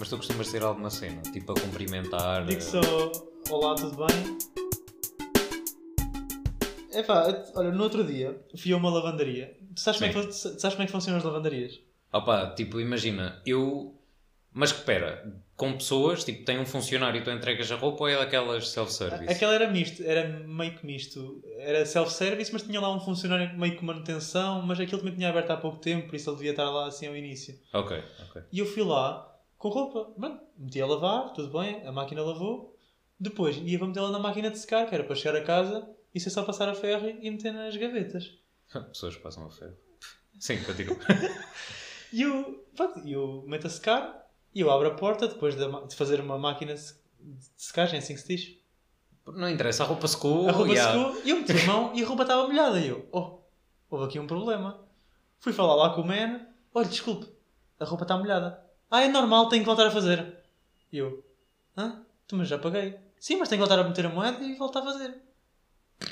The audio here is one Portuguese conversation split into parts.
Mas tu costumas ter algo na cena, tipo a cumprimentar. Digo eh, só olá, tudo bem? Epá, eu- olha, no outro dia fui a uma lavandaria. Tu sabes, como é, que, fun- sabes como é que funcionam as lavandarias? Opa, tipo, imagina, eu. Mas que pera, com pessoas, tipo, tem um funcionário e tu entregas a roupa ou é daquelas self-service? Aquela era misto, era meio que misto. Era self-service, mas tinha lá um funcionário meio que manutenção, mas aquilo também tinha aberto há pouco tempo, por isso ele devia estar lá assim ao início. Ok, ok. E eu fui lá com roupa, mano, meti a lavar, tudo bem, a máquina lavou. Depois ia para metê-la na máquina de secar, que era para chegar a casa e ser só passar a ferro e meter nas gavetas. Pessoas passam a ferro. Sim, continua. E eu, pronto, eu meto a secar e eu abro a porta depois de, de fazer uma máquina de secagem, assim que se diz. Não interessa, a roupa secou. A roupa yeah. secou e eu meti a mão e a roupa estava molhada. E eu, oh, houve aqui um problema. Fui falar lá com o man, olha, desculpe, a roupa está molhada. Ah, é normal, tenho que voltar a fazer. E eu, hã? Tu, mas já paguei. Sim, mas tenho que voltar a meter a moeda e voltar a fazer.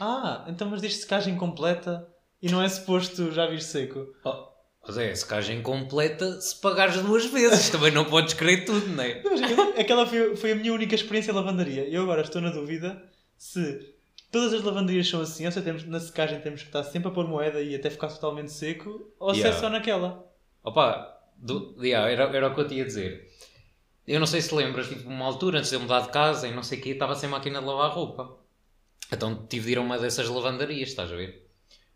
Ah, então mas diz secagem completa e não é suposto já vir seco. Oh, mas é, secagem completa se pagares duas vezes. Também não podes querer tudo, não é? Aquela foi, foi a minha única experiência em lavandaria. Eu agora estou na dúvida se todas as lavanderias são assim, ou se temos, na secagem temos que estar sempre a pôr moeda e até ficar totalmente seco, ou se Yeah. é só naquela. Opa, do, yeah, era, era o que eu te ia dizer. Eu não sei se lembras, tipo, uma altura antes de eu mudar de casa e não sei o quê, estava sem máquina de lavar roupa. Então tive de ir a uma dessas lavandarias, estás a ver?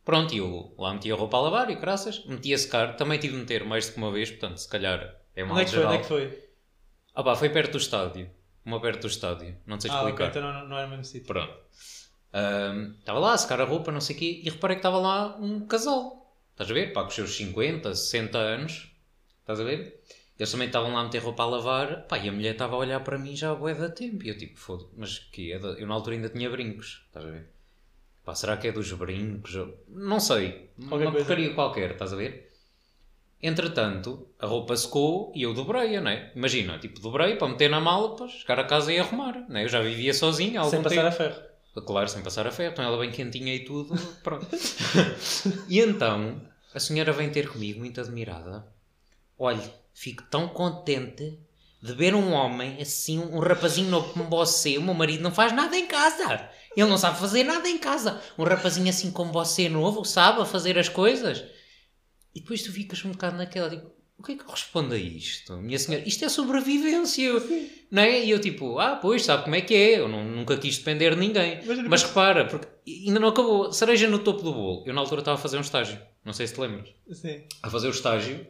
Pronto, e eu lá meti a roupa a lavar e graças, meti a secar. Também tive de meter mais do que uma vez, portanto, se calhar é mal Onde é que foi? Onde é que foi? Opa, foi perto do estádio. Uma perto do estádio. Não sei Ah, ok, explicar. então não, não era o mesmo sítio. Pronto. Ahm, Estava lá a secar a roupa, não sei o quê, e reparei que estava lá um casal. Estás a ver? Pá, com os seus 50, 60 anos. Estás a ver? Eles também estavam lá a meter roupa a lavar. Pá, e a mulher estava a olhar para mim já há bué da tempo. E eu tipo, foda mas que é da- Eu na altura ainda tinha brincos. Estás a ver? Pá, será que é dos brincos? Não sei. Qualquer uma coisa. porcaria qualquer, estás a ver? Entretanto, a roupa secou e eu dobrei-a, não é? Imagina, tipo, dobrei para meter na mala, para chegar a casa e arrumar, não é? Eu já vivia sozinho há algum Sem tempo. passar a ferro. Claro, sem passar a ferro, então ela bem quentinha e tudo, pronto. e então, a senhora vem ter comigo, muito admirada. Olha, fico tão contente de ver um homem assim, um rapazinho novo como você, o meu marido não faz nada em casa. Ele não sabe fazer nada em casa. Um rapazinho assim como você novo, sabe fazer as coisas. E depois tu ficas um bocado naquela, tipo, o que é que eu respondo a isto? Minha senhora, isto é sobrevivência. Não é? E eu tipo, ah, pois, sabe como é que é? Eu não- nunca quis depender de ninguém. Mas- Mas repara, porque ainda não acabou. Cereja no topo do bolo. Eu na altura estava a fazer um estágio. Não sei se te lembras. Sim. A fazer o estágio.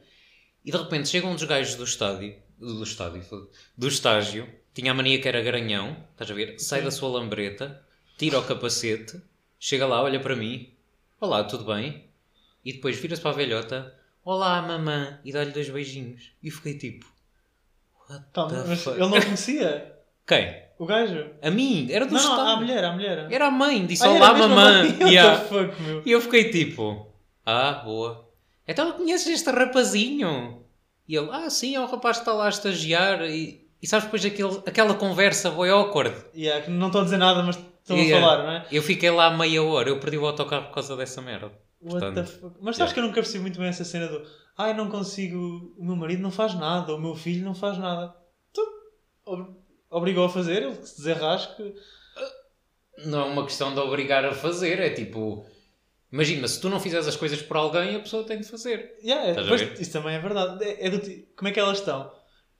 E de repente chega um dos gajos do estádio. Do estádio. Do estágio. Tinha a mania que era garanhão. Estás a ver? Sai Sim. da sua lambreta. Tira o capacete. Chega lá, olha para mim. Olá, tudo bem? E depois vira-se para a velhota. Olá, mamã. E dá-lhe dois beijinhos. E eu fiquei tipo... What the mas fuck? ele não conhecia Quem? o gajo. A mim? Era do Não, estádio. não, a mulher, a mulher. Era a mãe, disse Ah, olá mamã. What Yeah. fuck, meu? E eu fiquei tipo, ah, boa. Então conheces este rapazinho? E ele, ah, sim, é o rapaz que está lá a estagiar. E, e sabes depois aquele, aquela conversa boy awkward. Yeah, que não estão a dizer nada, mas estão Yeah. a falar, não é? Eu fiquei lá meia hora, eu perdi o autocarro por causa dessa merda. What the Portanto, fuck? Mas sabes yeah. que eu nunca percebi muito bem essa cena do ai, não consigo, o meu marido não faz nada, o meu filho não faz nada. Tu ob- obrigou a fazer, ele se desarrasque. Não é uma questão de obrigar a fazer, é tipo, imagina, se tu não fizeres as coisas por alguém, a pessoa tem de fazer. Yeah, é, pois, isso também é verdade. É, é do como é que elas estão?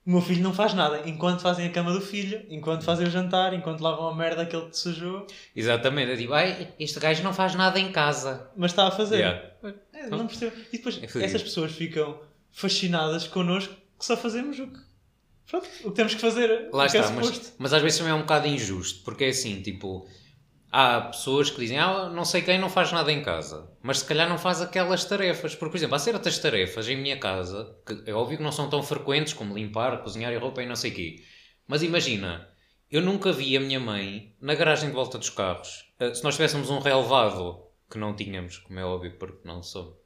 O meu filho não faz nada enquanto fazem a cama do filho, enquanto fazem o jantar, enquanto lavam a merda que ele te sujou, Exatamente, é tipo, ai, este gajo não faz nada em casa. mas está a fazer. Yeah. É, não percebo. E depois É essas pessoas ficam fascinadas connosco que só fazemos o que, pronto, o que temos que fazer. Lá é está, mas, suposto. mas às vezes também é um bocado injusto, porque é assim, tipo, há pessoas que dizem, ah, não sei quem não faz nada em casa, mas se calhar não faz aquelas tarefas. Porque, por exemplo, há certas tarefas em minha casa, que é óbvio que não são tão frequentes como limpar, cozinhar e roupa e não sei o quê. Mas imagina, eu nunca vi a minha mãe na garagem de volta dos carros. eh, se nós tivéssemos um relevado, que não tínhamos, como é óbvio, porque não sou?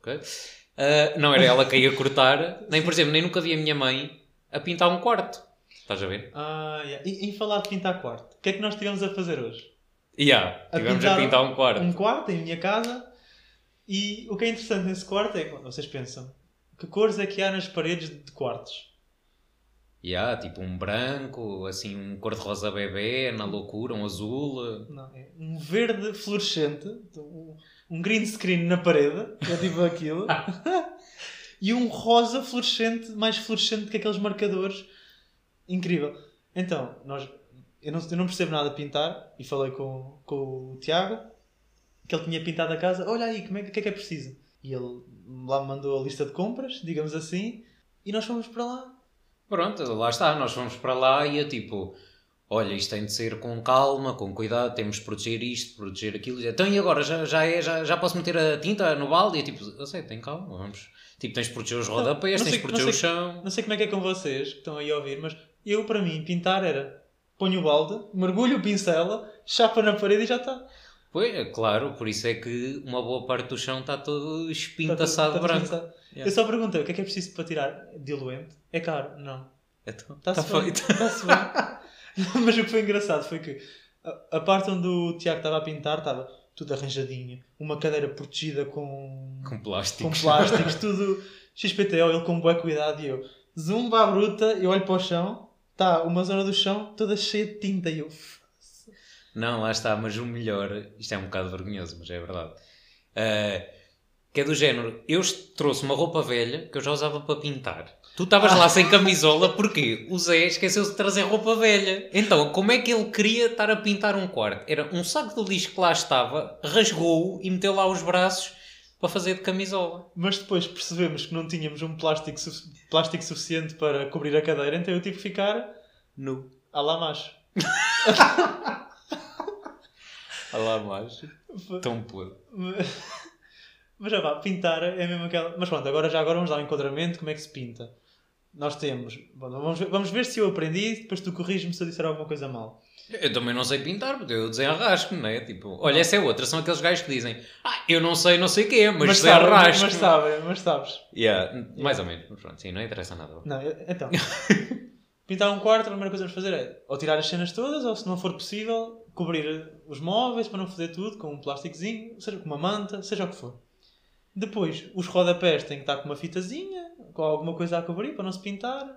Eh, não era ela que ia cortar, nem, por exemplo, nem nunca vi a minha mãe a pintar um quarto. Estás a ver? Ah, yeah. e, em falar de pintar quarto, o que é que nós tivemos a fazer hoje? Yeah, A tivemos pintar a pintar um quarto. Um quarto em minha casa e o que é interessante nesse quarto é que vocês pensam que cores é que há nas paredes de quartos? Yeah, tipo um branco, assim um cor-de-rosa bebê, na loucura, um azul. Não, é um verde fluorescente, um- um green screen na parede, é tipo aquilo, e um rosa fluorescente, mais fluorescente que aqueles marcadores. Incrível. Então, nós, eu, não, eu não percebo nada de pintar e falei com, com o Tiago que ele tinha pintado a casa. Olha aí, como é, que- o que é que é preciso? E ele lá me mandou a lista de compras, digamos assim, e nós fomos para lá. Pronto, lá está, nós fomos para lá e eu tipo, olha, isto tem de ser com calma, com cuidado, temos de proteger isto, proteger aquilo. Então e agora, já, já, é, já, já posso meter a tinta no balde? E eu tipo, eu sei, tem calma, vamos. Tipo, tens de proteger os rodapés, tens sei- de proteger não o sei- chão. Não sei como é que é com vocês que estão aí a ouvir, mas eu, para mim, pintar era ponho o balde, mergulho o pincel, chapa na parede e já está. Pois, é claro, por isso é que uma boa parte do chão está todo espintaçado Está branco. está pinçado. Yeah. Eu só perguntei o que é que é preciso para tirar diluente. É caro? Não. Então, está bem. feito. Está-se bem. mas o que foi engraçado foi que a, a parte onde o Tiago estava a pintar estava tudo arranjadinho. Uma cadeira protegida com, Com plástico. com plásticos, tudo XPTO, ele com boa cuidado e eu. Zumba à bruta, eu olho para o chão, está uma zona do chão toda cheia de tinta e eu. Não, lá está, mas o melhor, isto é um bocado vergonhoso, mas é verdade. Ah, que é do género, eu trouxe uma roupa velha que eu já usava para pintar. Tu estavas lá sem camisola porque o Zé esqueceu-se de trazer roupa velha. Então, como é que ele queria estar a pintar um quarto? Era um saco de lixo que lá estava, rasgou-o e meteu lá os braços para fazer de camisola. Mas depois percebemos que não tínhamos um plástico, su- plástico suficiente para cobrir a cadeira, então eu tive que ficar Nu. à lá macho. Olha lá mais. Tão podre. Mas já vá, pintar é mesmo aquela. Mas pronto, agora já agora vamos dar um enquadramento, como é que se pinta. Nós temos. bom, vamos, ver, vamos ver se eu aprendi, depois tu corriges-me se eu disser alguma coisa mal. Eu também não sei pintar, porque eu desenrasco, não é? Tipo, olha, essa é outra, são aqueles gajos que dizem Ah, eu não sei não sei o quê, mas, sabes, desenrasco. mas sabes, mas sabes. Yeah, mais ou menos, mas pronto, sim, não interessa nada. Não, então. pintar um quarto, a primeira coisa que vamos fazer é ou tirar as cenas todas, ou se não for possível, cobrir os móveis para não fazer tudo com um plásticozinho, seja com uma manta, seja o que for. Depois, os rodapés têm que estar com uma fitazinha, com alguma coisa a cobrir para não se pintar,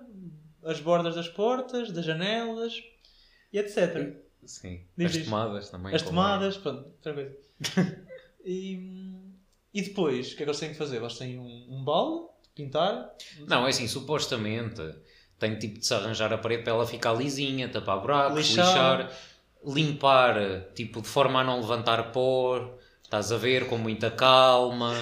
as bordas das portas, das janelas e etc. Sim, Diz as tomadas também. As como- tomadas, pronto, outra coisa. e, e depois, o que é que eles têm que fazer? Eles têm um, um balde de pintar. Não, é assim, supostamente tem tipo de se arranjar a parede para ela ficar lisinha, tapar buracos, Lixar. lixar, limpar, tipo, de forma a não levantar pó, estás a ver, com muita calma,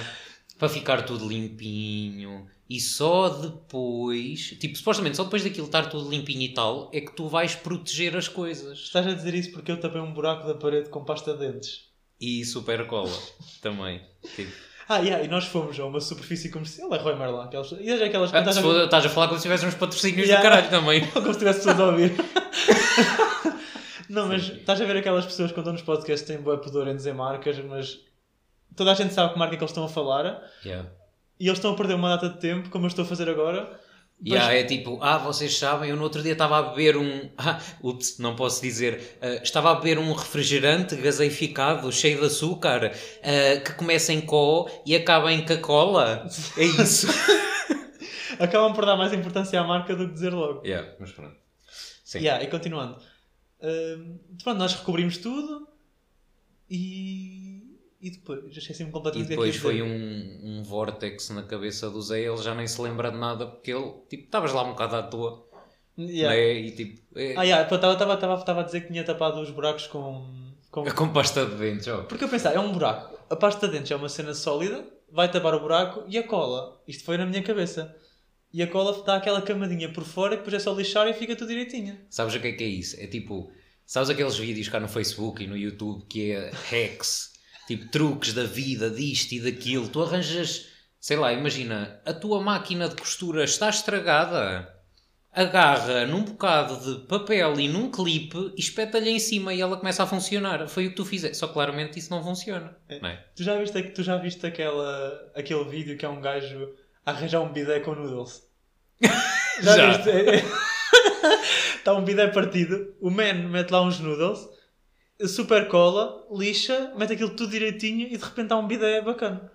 para ficar tudo limpinho. E só depois, tipo, supostamente só depois daquilo estar tudo limpinho e tal, é que tu vais proteger as coisas. Estás a dizer isso porque eu tapei um buraco da parede com pasta de dentes. E super cola também. Tipo, Ah, yeah, e nós fomos a uma superfície comercial, é Roy Merlin. Aquelas, e é aquelas ah, estás a estás a falar como se tivesse uns patrocínios Yeah. do caralho também. como se tivesse pessoas a ouvir. Não, mas estás a ver aquelas pessoas que estão nos podcasts têm boa pudor em dizer marcas, mas toda a gente sabe que marca é que eles estão a falar Yeah. E eles estão a perder uma data de tempo, como eu estou a fazer agora. E ah, é tipo, ah, vocês sabem, eu no outro dia estava a beber um. Ah, ups, não posso dizer. ah, estava a beber um refrigerante gaseificado, cheio de açúcar, ah, que começa em có e acaba em Coca-Cola. É isso. Acabam por dar mais importância à marca do que dizer logo. yeah, mas pronto. Sim. Yeah, e continuando. Hum, pronto, nós recobrimos tudo e, e depois, já esqueci-me E completamente que é depois que foi dizer. um, um vórtex na cabeça do Zé, ele já nem se lembra de nada, porque ele, tipo, estavas lá um bocado à toa. Yeah. né? E tipo, é, Ah, yeah, estava a dizer que tinha tapado os buracos com, com... com pasta de dentes, ó. Porque eu pensava, é um buraco. A pasta de dentes é uma cena sólida, vai tapar o buraco e a cola. Isto foi na minha cabeça. E a cola dá aquela camadinha por fora e depois é só lixar e fica tudo direitinho. Sabes o que é que é isso? É tipo, sabes aqueles vídeos cá no Facebook e no YouTube que é hacks, tipo truques da vida, disto e daquilo. Tu arranjas, sei lá, imagina, a tua máquina de costura está estragada. Agarra num bocado de papel e num clipe e espeta-lhe em cima e ela começa a funcionar. Foi o que tu fizeste. Só claramente isso não funciona. É. Não é? Tu já viste, tu já viste aquela, aquele vídeo que é um gajo a arranjar um bidé com noodles? Já. viste? Está um bidé partido, o man mete lá uns noodles, super cola, lixa, mete aquilo tudo direitinho e de repente há um bidé bacana.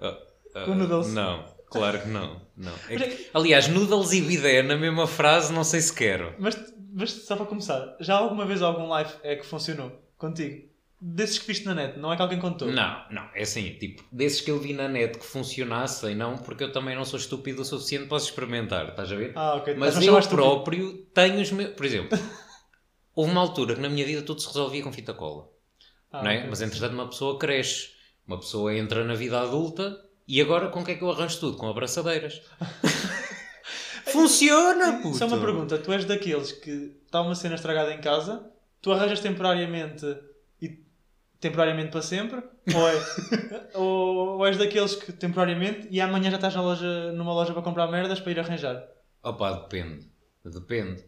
Ah, ah, Com noodles. Não. Claro que não. não. É que- aliás, noodles e bidé na mesma frase, não sei se quero. Mas, mas só para começar, já alguma vez algum live é que funcionou contigo? Desses que viste na net, não é que alguém contou? Não, não, é assim, tipo, desses que eu vi na net que funcionassem, não, porque eu também não sou estúpido o suficiente para experimentar, estás a ver? Ah, ok. Mas eu próprio tenho os meus. Por exemplo, houve uma altura que na minha vida tudo se resolvia com fita cola, Ah, não é? Mas entretanto uma pessoa cresce, uma pessoa entra na vida adulta e agora com o que é que eu arranjo tudo? Com abraçadeiras. Funciona, puto! Só uma pergunta, tu és daqueles que está uma cena estragada em casa, tu arranjas temporariamente e temporariamente para sempre? Ou, é, ou, ou és daqueles que temporariamente e amanhã já estás na loja, numa loja para comprar merdas para ir arranjar? Opa, depende. Depende.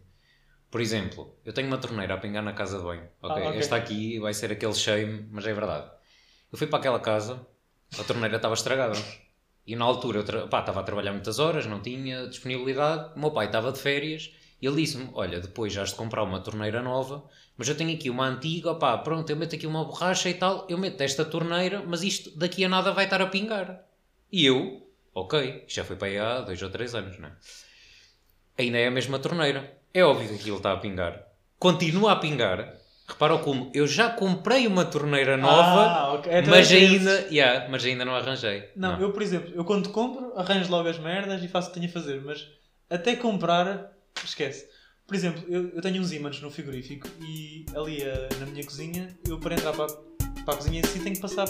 Por exemplo, eu tenho uma torneira a pingar na casa de banho. Ah, ok. esta aqui vai ser aquele shame, mas é verdade. Eu fui para aquela casa, a torneira estava estragada. E na altura eu tra- pá, estava a trabalhar muitas horas, não tinha disponibilidade. O meu pai estava de férias e ele disse-me: Olha, depois já has de comprar uma torneira nova, mas eu tenho aqui uma antiga, pá, pronto, eu meto aqui uma borracha e tal, eu meto esta torneira, mas isto daqui a nada vai estar a pingar. E eu, ok, já foi para aí há dois ou três anos, não é? ainda é a mesma torneira. É óbvio que aquilo está a pingar. Continua a pingar. Repara como eu já comprei uma torneira nova, Ah, ok. É mas, três ainda, yeah, mas ainda não arranjei. Não, eu, por exemplo, eu quando compro, arranjo logo as merdas e faço o que tenho a fazer, mas até comprar, esquece. Por exemplo, eu, eu tenho uns ímãs no frigorífico e ali eh, na minha cozinha, eu para entrar para, para a cozinha si tenho que passar